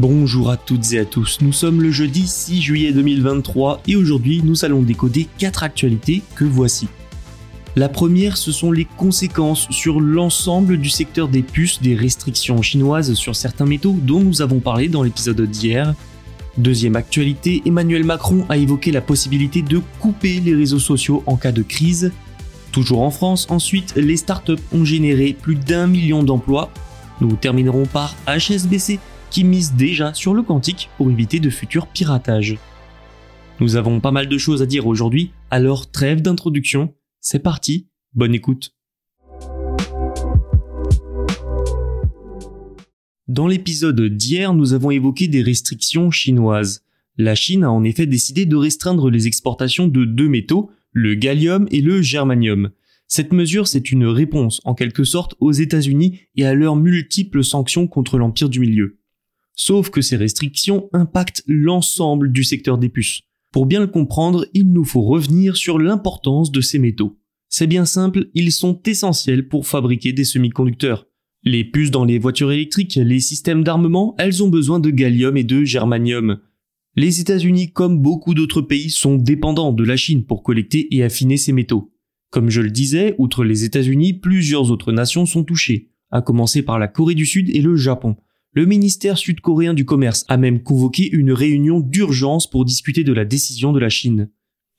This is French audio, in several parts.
Bonjour à toutes et à tous, nous sommes le jeudi 6 juillet 2023 et aujourd'hui nous allons décoder 4 actualités que voici. La première, ce sont les conséquences sur l'ensemble du secteur des puces des restrictions chinoises sur certains métaux dont nous avons parlé dans l'épisode d'hier. Deuxième actualité, Emmanuel Macron a évoqué la possibilité de couper les réseaux sociaux en cas de crise. Toujours en France, ensuite, les startups ont généré plus d'un million d'emplois. Nous terminerons par HSBC qui mise déjà sur le quantique pour éviter de futurs piratages. Nous avons pas mal de choses à dire aujourd'hui, alors trêve d'introduction, c'est parti, bonne écoute. Dans l'épisode d'hier, nous avons évoqué des restrictions chinoises. La Chine a en effet décidé de restreindre les exportations de deux métaux, le gallium et le germanium. Cette mesure, c'est une réponse en quelque sorte aux États-Unis et à leurs multiples sanctions contre l'empire du milieu. Sauf que ces restrictions impactent l'ensemble du secteur des puces. Pour bien le comprendre, il nous faut revenir sur l'importance de ces métaux. C'est bien simple, ils sont essentiels pour fabriquer des semi-conducteurs. Les puces dans les voitures électriques, les systèmes d'armement, elles ont besoin de gallium et de germanium. Les États-Unis, comme beaucoup d'autres pays, sont dépendants de la Chine pour collecter et affiner ces métaux. Comme je le disais, outre les États-Unis, plusieurs autres nations sont touchées, à commencer par la Corée du Sud et le Japon. Le ministère sud-coréen du commerce a même convoqué une réunion d'urgence pour discuter de la décision de la Chine.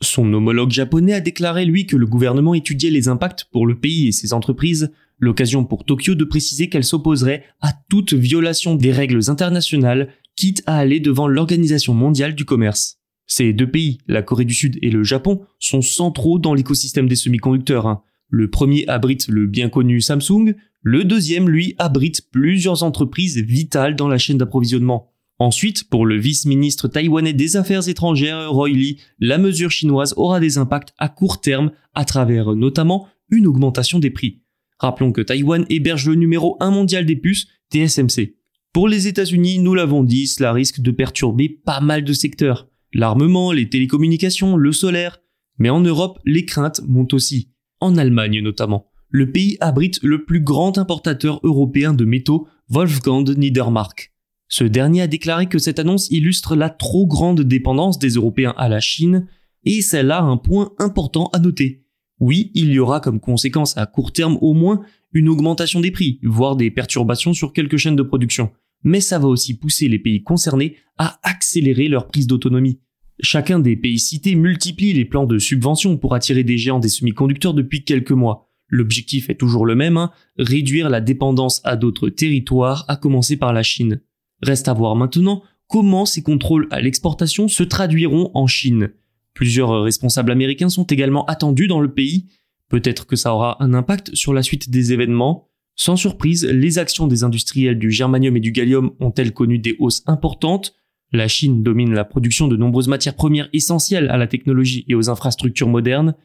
Son homologue japonais a déclaré lui que le gouvernement étudiait les impacts pour le pays et ses entreprises, l'occasion pour Tokyo de préciser qu'elle s'opposerait à toute violation des règles internationales, quitte à aller devant l'Organisation mondiale du commerce. Ces deux pays, la Corée du Sud et le Japon, sont centraux dans l'écosystème des semi-conducteurs. hein. Le premier abrite le bien connu Samsung, le deuxième, lui, abrite plusieurs entreprises vitales dans la chaîne d'approvisionnement. Ensuite, pour le vice-ministre taïwanais des Affaires étrangères, Roy Lee, la mesure chinoise aura des impacts à court terme à travers notamment une augmentation des prix. Rappelons que Taïwan héberge le numéro 1 mondial des puces, TSMC. Pour les États-Unis, nous l'avons dit, cela risque de perturber pas mal de secteurs. L'armement, les télécommunications, le solaire. Mais en Europe, les craintes montent aussi. En Allemagne notamment. Le pays abrite le plus grand importateur européen de métaux, Wolfgang Niedermark. Ce dernier a déclaré que cette annonce illustre la trop grande dépendance des Européens à la Chine, et c'est là un point important à noter. Oui, il y aura comme conséquence à court terme au moins une augmentation des prix, voire des perturbations sur quelques chaînes de production. Mais ça va aussi pousser les pays concernés à accélérer leur prise d'autonomie. Chacun des pays cités multiplie les plans de subvention pour attirer des géants des semi-conducteurs depuis quelques mois. L'objectif est toujours le même, hein, réduire la dépendance à d'autres territoires, à commencer par la Chine. Reste à voir maintenant comment ces contrôles à l'exportation se traduiront en Chine. Plusieurs responsables américains sont également attendus dans le pays. Peut-être que ça aura un impact sur la suite des événements. Sans surprise, les actions des industriels du germanium et du gallium ont-elles connu des hausses importantes? La Chine domine la production de nombreuses matières premières essentielles à la technologie et aux infrastructures modernes.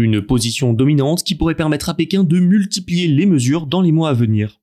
Une position dominante qui pourrait permettre à Pékin de multiplier les mesures dans les mois à venir.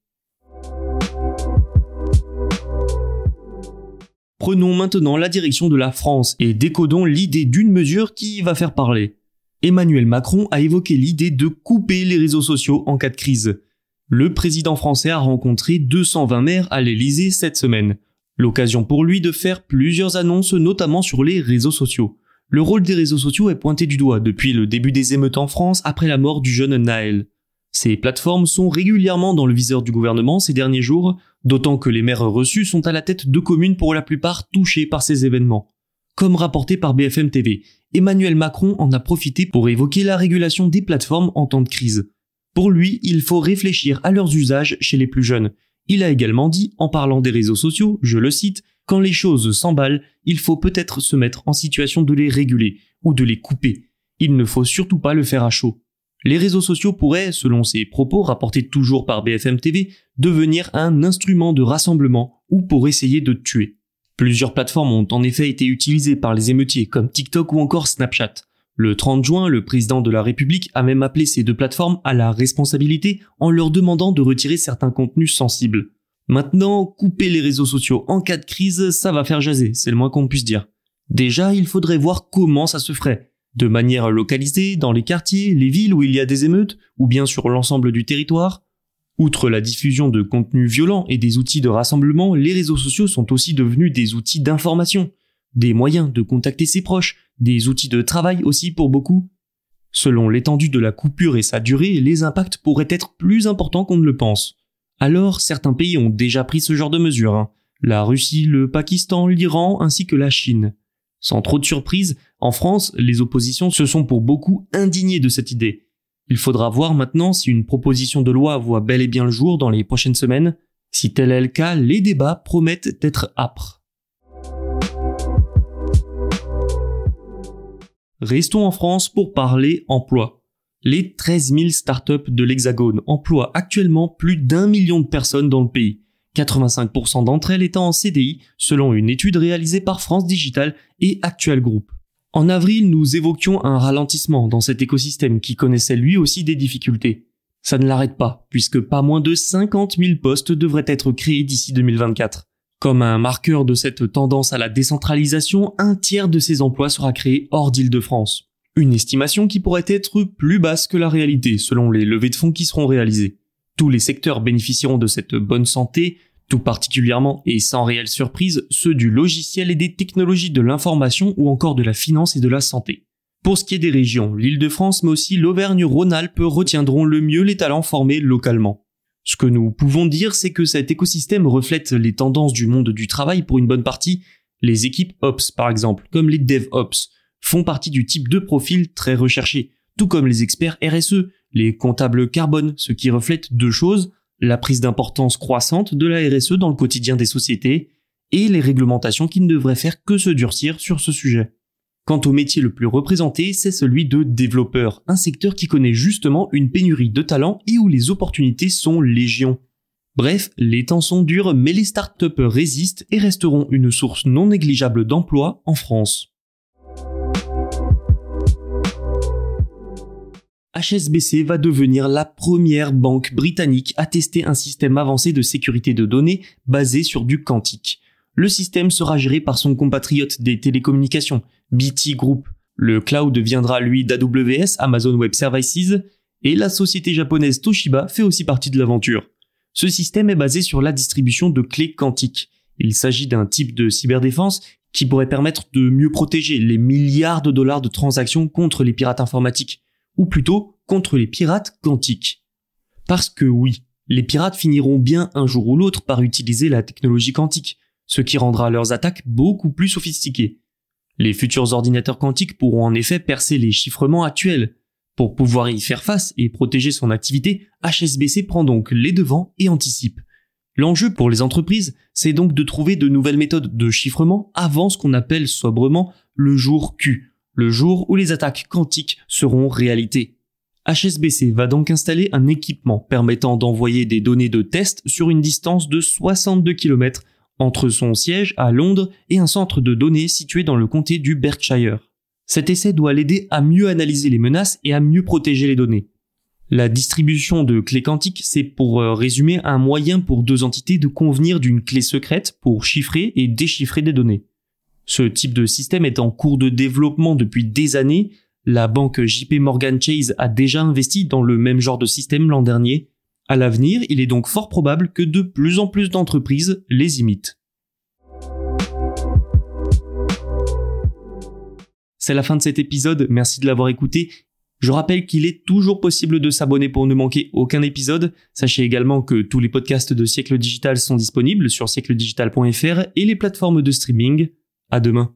Prenons maintenant la direction de la France et décodons l'idée d'une mesure qui va faire parler. Emmanuel Macron a évoqué l'idée de couper les réseaux sociaux en cas de crise. Le président français a rencontré 220 maires à l'Elysée cette semaine. L'occasion pour lui de faire plusieurs annonces notamment sur les réseaux sociaux. Le rôle des réseaux sociaux est pointé du doigt depuis le début des émeutes en France après la mort du jeune Naël. Ces plateformes sont régulièrement dans le viseur du gouvernement ces derniers jours, d'autant que les maires reçus sont à la tête de communes pour la plupart touchées par ces événements. Comme rapporté par BFM TV, Emmanuel Macron en a profité pour évoquer la régulation des plateformes en temps de crise. Pour lui, il faut réfléchir à leurs usages chez les plus jeunes. Il a également dit, en parlant des réseaux sociaux, je le cite, quand les choses s'emballent, il faut peut-être se mettre en situation de les réguler ou de les couper. Il ne faut surtout pas le faire à chaud. Les réseaux sociaux pourraient, selon ses propos rapportés toujours par BFM TV, devenir un instrument de rassemblement ou pour essayer de tuer. Plusieurs plateformes ont en effet été utilisées par les émeutiers comme TikTok ou encore Snapchat. Le 30 juin, le président de la République a même appelé ces deux plateformes à la responsabilité en leur demandant de retirer certains contenus sensibles. Maintenant, couper les réseaux sociaux en cas de crise, ça va faire jaser, c'est le moins qu'on puisse dire. Déjà, il faudrait voir comment ça se ferait. De manière localisée, dans les quartiers, les villes où il y a des émeutes, ou bien sur l'ensemble du territoire. Outre la diffusion de contenus violents et des outils de rassemblement, les réseaux sociaux sont aussi devenus des outils d'information, des moyens de contacter ses proches, des outils de travail aussi pour beaucoup. Selon l'étendue de la coupure et sa durée, les impacts pourraient être plus importants qu'on ne le pense. Alors, certains pays ont déjà pris ce genre de mesures. Hein. La Russie, le Pakistan, l'Iran ainsi que la Chine. Sans trop de surprise, en France, les oppositions se sont pour beaucoup indignées de cette idée. Il faudra voir maintenant si une proposition de loi voit bel et bien le jour dans les prochaines semaines. Si tel est le cas, les débats promettent d'être âpres. Restons en France pour parler emploi. Les 13 000 startups de l'Hexagone emploient actuellement plus d'un million de personnes dans le pays, 85% d'entre elles étant en CDI selon une étude réalisée par France Digital et Actuel Group. En avril, nous évoquions un ralentissement dans cet écosystème qui connaissait lui aussi des difficultés. Ça ne l'arrête pas, puisque pas moins de 50 000 postes devraient être créés d'ici 2024. Comme un marqueur de cette tendance à la décentralisation, un tiers de ces emplois sera créé hors d'Île-de-France. Une estimation qui pourrait être plus basse que la réalité selon les levées de fonds qui seront réalisées. Tous les secteurs bénéficieront de cette bonne santé, tout particulièrement et sans réelle surprise ceux du logiciel et des technologies de l'information ou encore de la finance et de la santé. Pour ce qui est des régions, l'île de France mais aussi l'Auvergne-Rhône-Alpes retiendront le mieux les talents formés localement. Ce que nous pouvons dire, c'est que cet écosystème reflète les tendances du monde du travail pour une bonne partie. Les équipes Ops, par exemple, comme les DevOps, font partie du type de profil très recherché, tout comme les experts RSE, les comptables carbone, ce qui reflète deux choses, la prise d'importance croissante de la RSE dans le quotidien des sociétés, et les réglementations qui ne devraient faire que se durcir sur ce sujet. Quant au métier le plus représenté, c'est celui de développeur, un secteur qui connaît justement une pénurie de talents et où les opportunités sont légion. Bref, les temps sont durs, mais les startups résistent et resteront une source non négligeable d'emplois en France. HSBC va devenir la première banque britannique à tester un système avancé de sécurité de données basé sur du quantique. Le système sera géré par son compatriote des télécommunications, BT Group. Le cloud deviendra lui d'AWS, Amazon Web Services, et la société japonaise Toshiba fait aussi partie de l'aventure. Ce système est basé sur la distribution de clés quantiques. Il s'agit d'un type de cyberdéfense qui pourrait permettre de mieux protéger les milliards de dollars de transactions contre les pirates informatiques, ou plutôt contre les pirates quantiques. Parce que oui, les pirates finiront bien un jour ou l'autre par utiliser la technologie quantique, ce qui rendra leurs attaques beaucoup plus sophistiquées. Les futurs ordinateurs quantiques pourront en effet percer les chiffrements actuels. Pour pouvoir y faire face et protéger son activité, HSBC prend donc les devants et anticipe. L'enjeu pour les entreprises, c'est donc de trouver de nouvelles méthodes de chiffrement avant ce qu'on appelle sobrement le jour Q, le jour où les attaques quantiques seront réalité. HSBC va donc installer un équipement permettant d'envoyer des données de test sur une distance de 62 km entre son siège à Londres et un centre de données situé dans le comté du Berkshire. Cet essai doit l'aider à mieux analyser les menaces et à mieux protéger les données. La distribution de clés quantiques, c'est pour euh, résumer un moyen pour deux entités de convenir d'une clé secrète pour chiffrer et déchiffrer des données. Ce type de système est en cours de développement depuis des années. La banque JP Morgan Chase a déjà investi dans le même genre de système l'an dernier à l'avenir, il est donc fort probable que de plus en plus d'entreprises les imitent. C'est la fin de cet épisode, merci de l'avoir écouté. Je rappelle qu'il est toujours possible de s'abonner pour ne manquer aucun épisode. Sachez également que tous les podcasts de Siècle Digital sont disponibles sur siècledigital.fr et les plateformes de streaming. À demain.